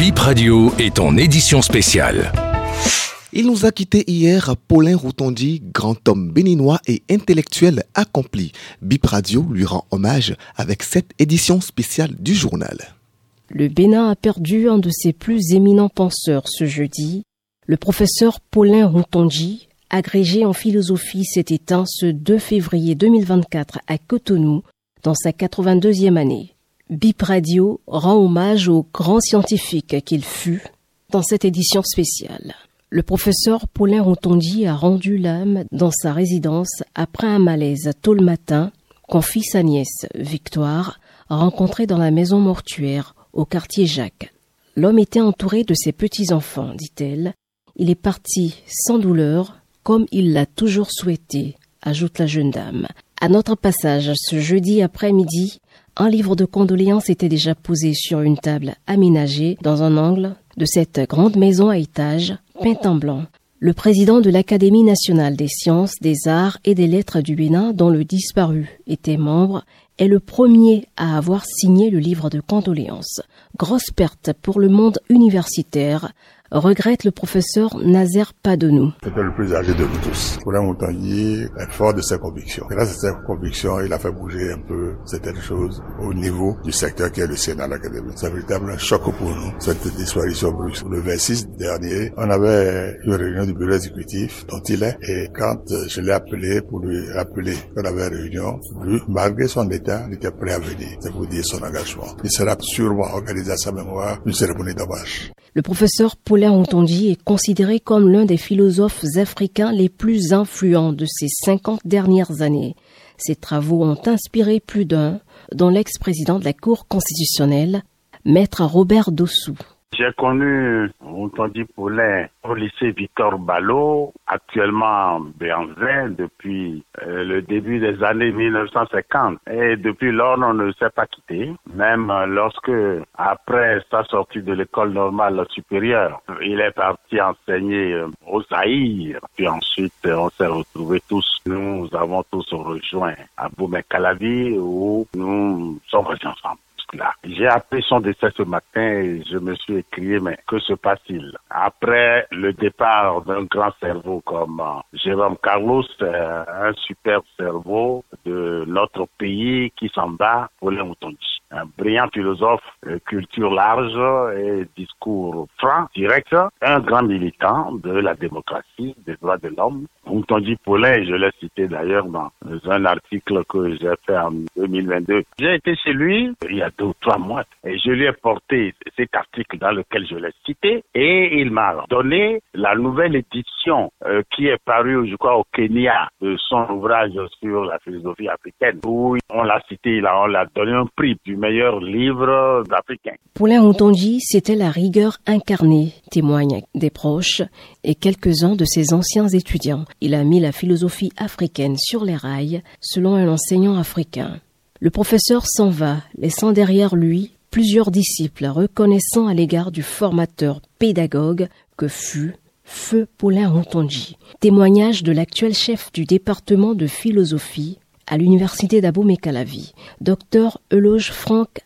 Bip Radio est en édition spéciale. Il nous a quitté hier Paulin Routondi, grand homme béninois et intellectuel accompli. Bip Radio lui rend hommage avec cette édition spéciale du journal. Le Bénin a perdu un de ses plus éminents penseurs ce jeudi. Le professeur Paulin Routondi, agrégé en philosophie, s'est éteint ce 2 février 2024 à Cotonou dans sa 82e année. Bip Radio rend hommage au grand scientifique qu'il fut dans cette édition spéciale. Le professeur Paulin Rotondi a rendu l'âme dans sa résidence après un malaise tôt le matin, confie sa nièce, Victoire, rencontrée dans la maison mortuaire au quartier Jacques. L'homme était entouré de ses petits-enfants, dit-elle. Il est parti sans douleur, comme il l'a toujours souhaité, ajoute la jeune dame. À notre passage, ce jeudi après-midi, un livre de condoléances était déjà posé sur une table aménagée dans un angle de cette grande maison à étage peinte en blanc. Le président de l'Académie nationale des sciences, des arts et des lettres du Bénin, dont le disparu était membre, est le premier à avoir signé le livre de condoléances. Grosse perte pour le monde universitaire, regrette le professeur Nazer Padonou. C'était le plus âgé de nous tous. Paulin Montagnier est fort de ses convictions. Grâce à ses convictions, il a fait bouger un peu certaines choses au niveau du secteur qui est le Sénat, l'Académie. C'est un véritable choc pour nous, cette disparition brusque. Le 26 dernier, on avait une réunion du bureau exécutif dont il est. Et quand je l'ai appelé pour lui rappeler qu'on avait réunion, lui, malgré son état, il était prêt à venir. C'est pour dire son engagement. Il sera sûrement organisé à sa mémoire une cérémonie d'hommage. Le professeur Ontondi est considéré comme l'un des philosophes africains les plus influents de ces 50 dernières années. Ses travaux ont inspiré plus d'un, dont l'ex-président de la Cour constitutionnelle, maître Robert Dossou. J'ai connu Ontondi Paulin au lycée Victor Ballot, actuellement Béanzin, depuis euh, le début des années 1950. Et depuis lors, on ne s'est pas quitté, même lorsque, après sa sortie de l'école normale supérieure, il est parti enseigner euh, au Zaïre. Puis ensuite, on s'est retrouvés tous. Nous avons tous rejoint à Boumé-Calavi où nous sommes restés J'ai appris son décès ce matin et je me suis écrié, mais que se passe-t-il? Après le départ d'un grand cerveau comme euh, Jérôme Carlos, euh, un super cerveau de notre pays qui s'en bat pour les un brillant philosophe, euh, culture large et discours franc, direct, un grand militant de la démocratie, des droits de l'homme. Moutondi Paulin, je l'ai cité d'ailleurs dans un article que j'ai fait en 2022. J'ai été chez lui il y a deux ou trois mois et je lui ai porté cet article dans lequel je l'ai cité et il m'a donné la nouvelle édition euh, qui est parue, je crois, au Kenya de son ouvrage sur la philosophie africaine où on l'a cité, on l'a donné un prix du meilleur livre africain. Paulin Ontonji, c'était la rigueur incarnée, témoignent des proches et quelques-uns de ses anciens étudiants. Il a mis la philosophie africaine sur les rails, selon un enseignant africain. Le professeur s'en va, laissant derrière lui plusieurs disciples reconnaissant à l'égard du formateur pédagogue que fut Feu Paulin Ontonji. Témoignage de l'actuel chef du département de philosophie à l'université d'Abomey-Calavi, Dr Eloge Franck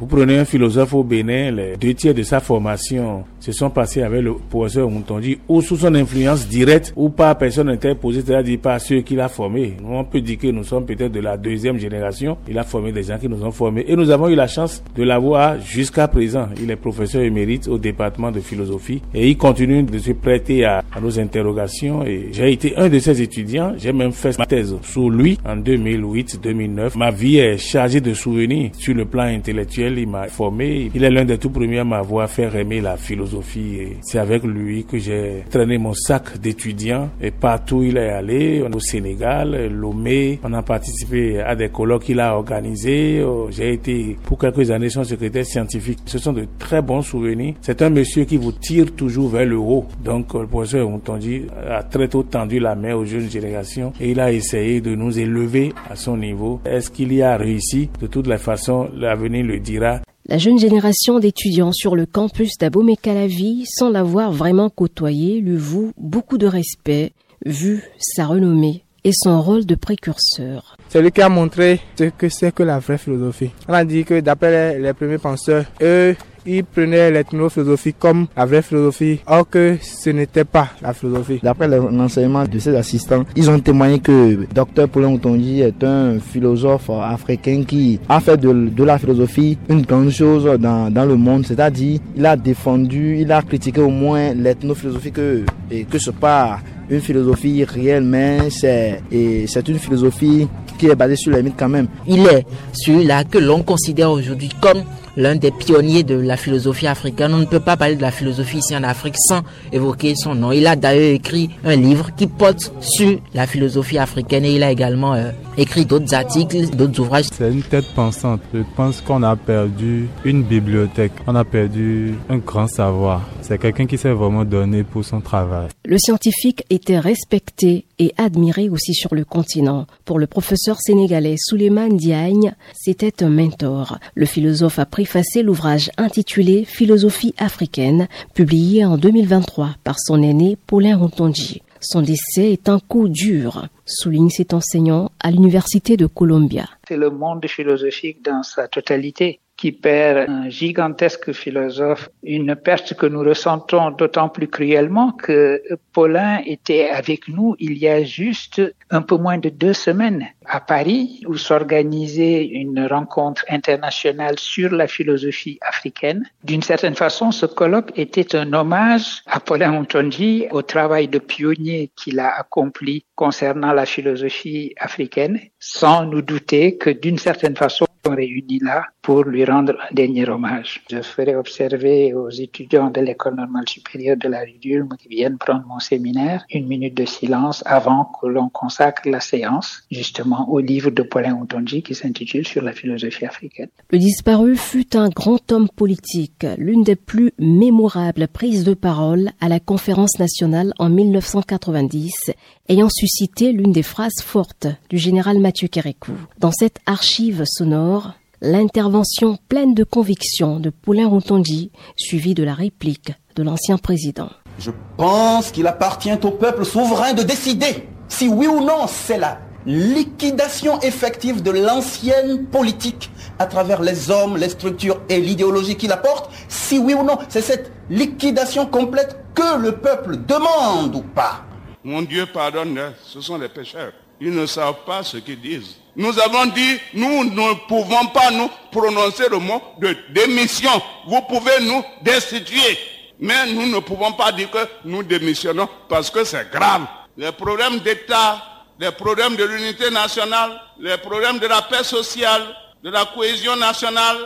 Vous prenez un philosophe au Bénin, les deux tiers de sa formation se sont passés avec le professeur Moutondi, ou sous son influence directe, ou par personne interposée, c'est-à-dire par ceux qu'il a formés. On peut dire que nous sommes peut-être de la deuxième génération. Il a formé des gens qui nous ont formés. Et nous avons eu la chance de l'avoir jusqu'à présent. Il est professeur émérite au département de philosophie et il continue de se prêter à, à nos interrogations. Et j'ai été un de ses étudiants. J'ai même fait ma thèse sous lui en 2008-2009. Ma vie est chargée de souvenirs sur le plan intellectuel il m'a formé. Il est l'un des tout premiers à m'avoir fait aimer la philosophie. Et c'est avec lui que j'ai traîné mon sac d'étudiants. Et partout il est allé, au Sénégal, Lomé. On a participé à des colloques qu'il a organisés. Oh, j'ai été pour quelques années son secrétaire scientifique. Ce sont de très bons souvenirs. C'est un monsieur qui vous tire toujours vers le haut. Donc le professeur dit a très tôt tendu la main aux jeunes générations et il a essayé de nous élever à son niveau. Est-ce qu'il y a réussi? De toutes les façons, l'avenir le dit la jeune génération d'étudiants sur le campus d'Abomey-Calavi, sans l'avoir vraiment côtoyé, lui voue beaucoup de respect, vu sa renommée et son rôle de précurseur. C'est lui qui a montré ce que c'est que la vraie philosophie. On a dit que d'après les, premiers penseurs, eux, il prenait l'ethnophilosophie comme la vraie philosophie, or que ce n'était pas la philosophie. D'après l'enseignement de ses assistants, ils ont témoigné que Dr Paulin Otonji est un philosophe africain qui a fait de, la philosophie une grande chose dans, dans le monde, c'est-à-dire il a défendu, il a critiqué au moins l'ethnophilosophie que, et que ce pas une philosophie réelle, mais c'est, c'est une philosophie qui est basée sur les mythes quand même. Il est celui-là que l'on considère aujourd'hui comme l'un des pionniers de la philosophie africaine. On ne peut pas parler de la philosophie ici en Afrique sans évoquer son nom. Il a d'ailleurs écrit un livre qui porte sur la philosophie africaine et il a également euh, écrit d'autres articles, d'autres ouvrages. C'est une tête pensante. Je pense qu'on a perdu une bibliothèque. On a perdu un grand savoir. C'est quelqu'un qui s'est vraiment donné pour son travail. Le scientifique était respecté et admiré aussi sur le continent. Pour le professeur sénégalais Suleiman Diagne, c'était un mentor. Le philosophe a préfacé l'ouvrage intitulé Philosophie africaine, publié en 2023 par son aîné Paulin Rontonji. Son décès est un coup dur, souligne cet enseignant à l'Université de Columbia. C'est le monde philosophique dans sa totalité qui perd un gigantesque philosophe, une perte que nous ressentons d'autant plus cruellement que Paulin était avec nous il y a juste un peu moins de deux semaines à Paris où s'organisait une rencontre internationale sur la philosophie africaine. D'une certaine façon, ce colloque était un hommage à Paulin Montonji au travail de pionnier qu'il a accompli concernant la philosophie africaine, sans nous douter que d'une certaine façon, on réunit là pour lui rendre un dernier hommage. Je ferai observer aux étudiants de l'école normale supérieure de la rue d'Ulm qui viennent prendre mon séminaire une minute de silence avant que l'on consacre la séance justement au livre de Paulin Outonji qui s'intitule Sur la philosophie africaine. Le disparu fut un grand homme politique, l'une des plus mémorables prises de parole à la conférence nationale en 1990, ayant suscité l'une des phrases fortes du général Mathieu Kérékou. Dans cette archive sonore, l'intervention pleine de conviction de Poulain Routondi, suivie de la réplique de l'ancien président. Je pense qu'il appartient au peuple souverain de décider si oui ou non c'est la liquidation effective de l'ancienne politique à travers les hommes, les structures et l'idéologie qu'il apporte, si oui ou non c'est cette liquidation complète que le peuple demande ou pas. Mon Dieu pardonne, ce sont les pécheurs. Ils ne savent pas ce qu'ils disent. Nous avons dit, nous ne pouvons pas nous prononcer le mot de démission. Vous pouvez nous destituer. Mais nous ne pouvons pas dire que nous démissionnons parce que c'est grave. Les problèmes d'État, les problèmes de l'unité nationale, les problèmes de la paix sociale, de la cohésion nationale,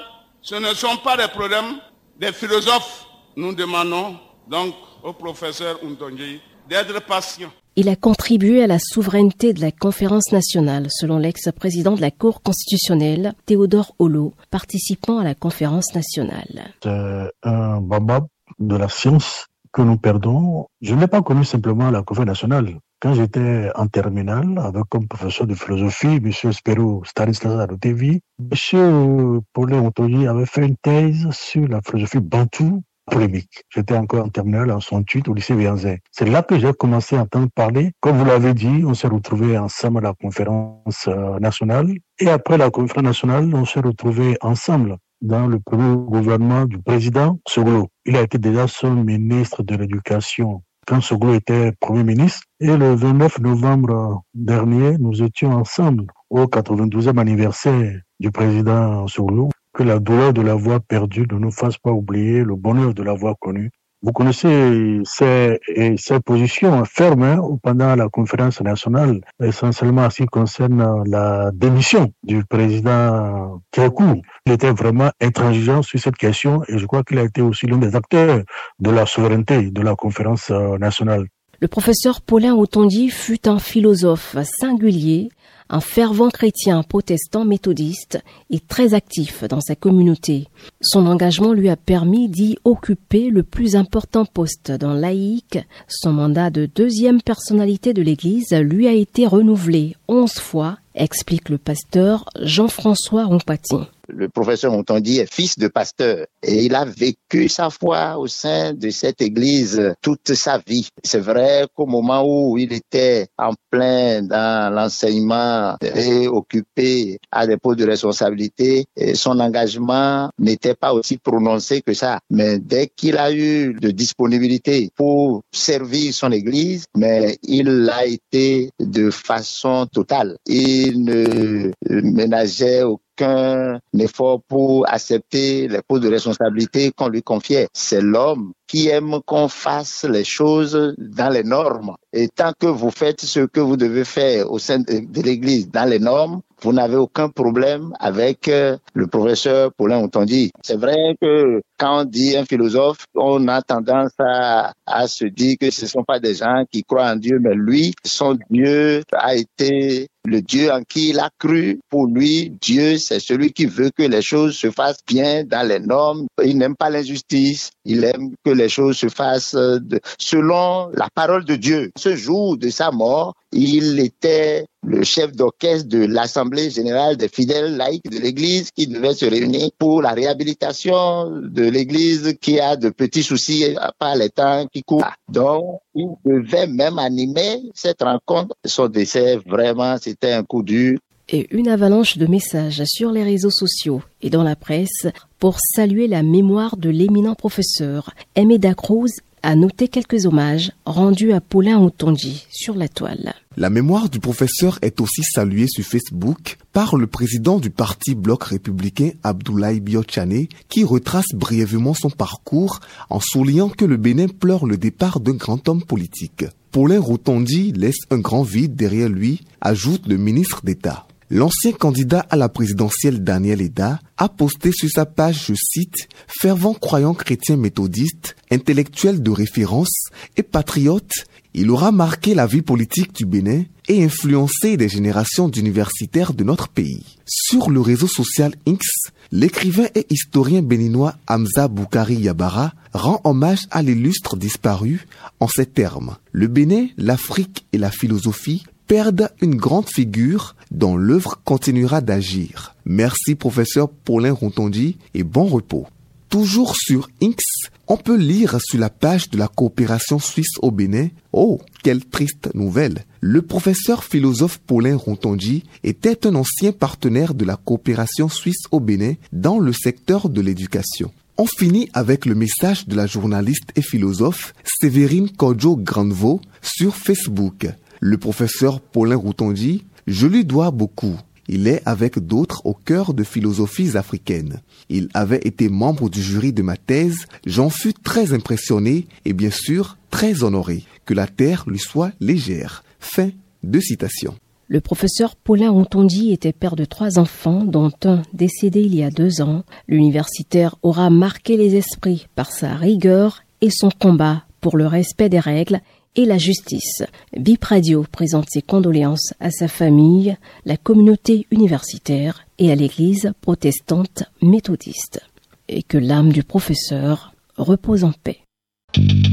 ce ne sont pas des problèmes des philosophes. Nous demandons donc au professeur Undonji d'être patient. Il a contribué à la souveraineté de la conférence nationale, selon l'ex-président de la Cour constitutionnelle, Théodore Holo, participant à la conférence nationale. C'est un babab de la science que nous perdons. Je ne l'ai pas connu simplement la conférence nationale. Quand j'étais en terminale, avec comme professeur de philosophie, M. Spero Stanislas Arotevi, M. Paulin Ontoyi avait fait une thèse sur la philosophie bantou polémique. J'étais encore en terminale en 68 au lycée Vianzin. C'est là que j'ai commencé à entendre parler. Comme vous l'avez dit, on s'est retrouvés ensemble à la conférence euh, nationale. Et après la conférence nationale, on s'est retrouvés ensemble dans le premier gouvernement du président Soglo. Il a été déjà son ministre de l'Éducation quand Soglo était Premier ministre. Et le 29 novembre dernier, nous étions ensemble au 92e anniversaire du président Soglo que la douleur de l'avoir perdu ne nous fasse pas oublier le bonheur de l'avoir connu. Vous connaissez ces, positions fermes hein, pendant la conférence nationale, essentiellement en ce qui concerne la démission du président Kékou. Il était vraiment intransigeant sur cette question et je crois qu'il a été aussi l'un des acteurs de la souveraineté de la conférence nationale. Le professeur Paulin Otondi fut un philosophe singulier un fervent chrétien protestant méthodiste et très actif dans sa communauté. Son engagement lui a permis d'y occuper le plus important poste dans laïque. Son mandat de deuxième personnalité de l'Église lui a été renouvelé onze fois, explique le pasteur Jean-François Rompati. Le professeur Montondi est fils de pasteur et il a vécu sa foi au sein de cette église toute sa vie. C'est vrai qu'au moment où il était en plein dans l'enseignement et occupé à des postes de responsabilité, son engagement n'était pas aussi prononcé que ça. Mais dès qu'il a eu de disponibilité pour servir son église, mais il l'a été de façon totale. Il ne ménageait aucun effort pour accepter les postes de responsabilité qu'on lui confiait. C'est l'homme qui aime qu'on fasse les choses dans les normes. Et tant que vous faites ce que vous devez faire au sein de l'Église dans les normes, vous n'avez aucun problème avec euh, le professeur Paulin Otondi. C'est vrai que quand on dit un philosophe, on a tendance à, à se dire que ce ne sont pas des gens qui croient en Dieu, mais lui, son Dieu a été le Dieu en qui il a cru. Pour lui, Dieu, c'est celui qui veut que les choses se fassent bien dans les normes. Il n'aime pas l'injustice. Il aime que les choses se fassent de, selon la parole de Dieu. Ce jour de sa mort, il était le chef d'orchestre de l'Assemblée générale des fidèles laïcs de l'Église qui devait se réunir pour la réhabilitation de l'Église qui a de petits soucis par les temps qui courent. Donc, il devait même animer cette rencontre. Son décès, vraiment, c'était un coup dur et une avalanche de messages sur les réseaux sociaux et dans la presse pour saluer la mémoire de l'éminent professeur. Aimé Dacruz a noté quelques hommages rendus à Paulin Otonji sur la toile. La mémoire du professeur est aussi saluée sur Facebook par le président du parti Bloc républicain Abdoulaye Biochane qui retrace brièvement son parcours en soulignant que le Bénin pleure le départ d'un grand homme politique. Paulin Rotondi laisse un grand vide derrière lui, ajoute le ministre d'État. L'ancien candidat à la présidentielle Daniel Eda a posté sur sa page, je cite, fervent croyant chrétien méthodiste, intellectuel de référence et patriote, il aura marqué la vie politique du Bénin et influencé des générations d'universitaires de notre pays. Sur le réseau social X, l'écrivain et historien béninois Hamza Boukari Yabara rend hommage à l'illustre disparu en ces termes. Le Bénin, l'Afrique et la philosophie perdent une grande figure dont l'œuvre continuera d'agir. Merci professeur Paulin Rontondi et bon repos. Toujours sur X, on peut lire sur la page de la coopération suisse au Bénin, oh, quelle triste nouvelle. Le professeur philosophe Paulin Rontondi était un ancien partenaire de la coopération suisse au Bénin dans le secteur de l'éducation. On finit avec le message de la journaliste et philosophe Séverine Kodjo Grandevaux sur Facebook. Le professeur Paulin Routondi, je lui dois beaucoup. Il est avec d'autres au cœur de philosophies africaines. Il avait été membre du jury de ma thèse. J'en fus très impressionné et bien sûr très honoré. Que la terre lui soit légère. Fin de citation. Le professeur Paulin Routondi était père de trois enfants, dont un décédé il y a deux ans. L'universitaire aura marqué les esprits par sa rigueur et son combat pour le respect des règles et la justice. Bip Radio présente ses condoléances à sa famille, la communauté universitaire et à l'église protestante méthodiste. Et que l'âme du professeur repose en paix.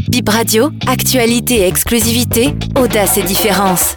Bip Radio, actualité et exclusivité, audace et différence.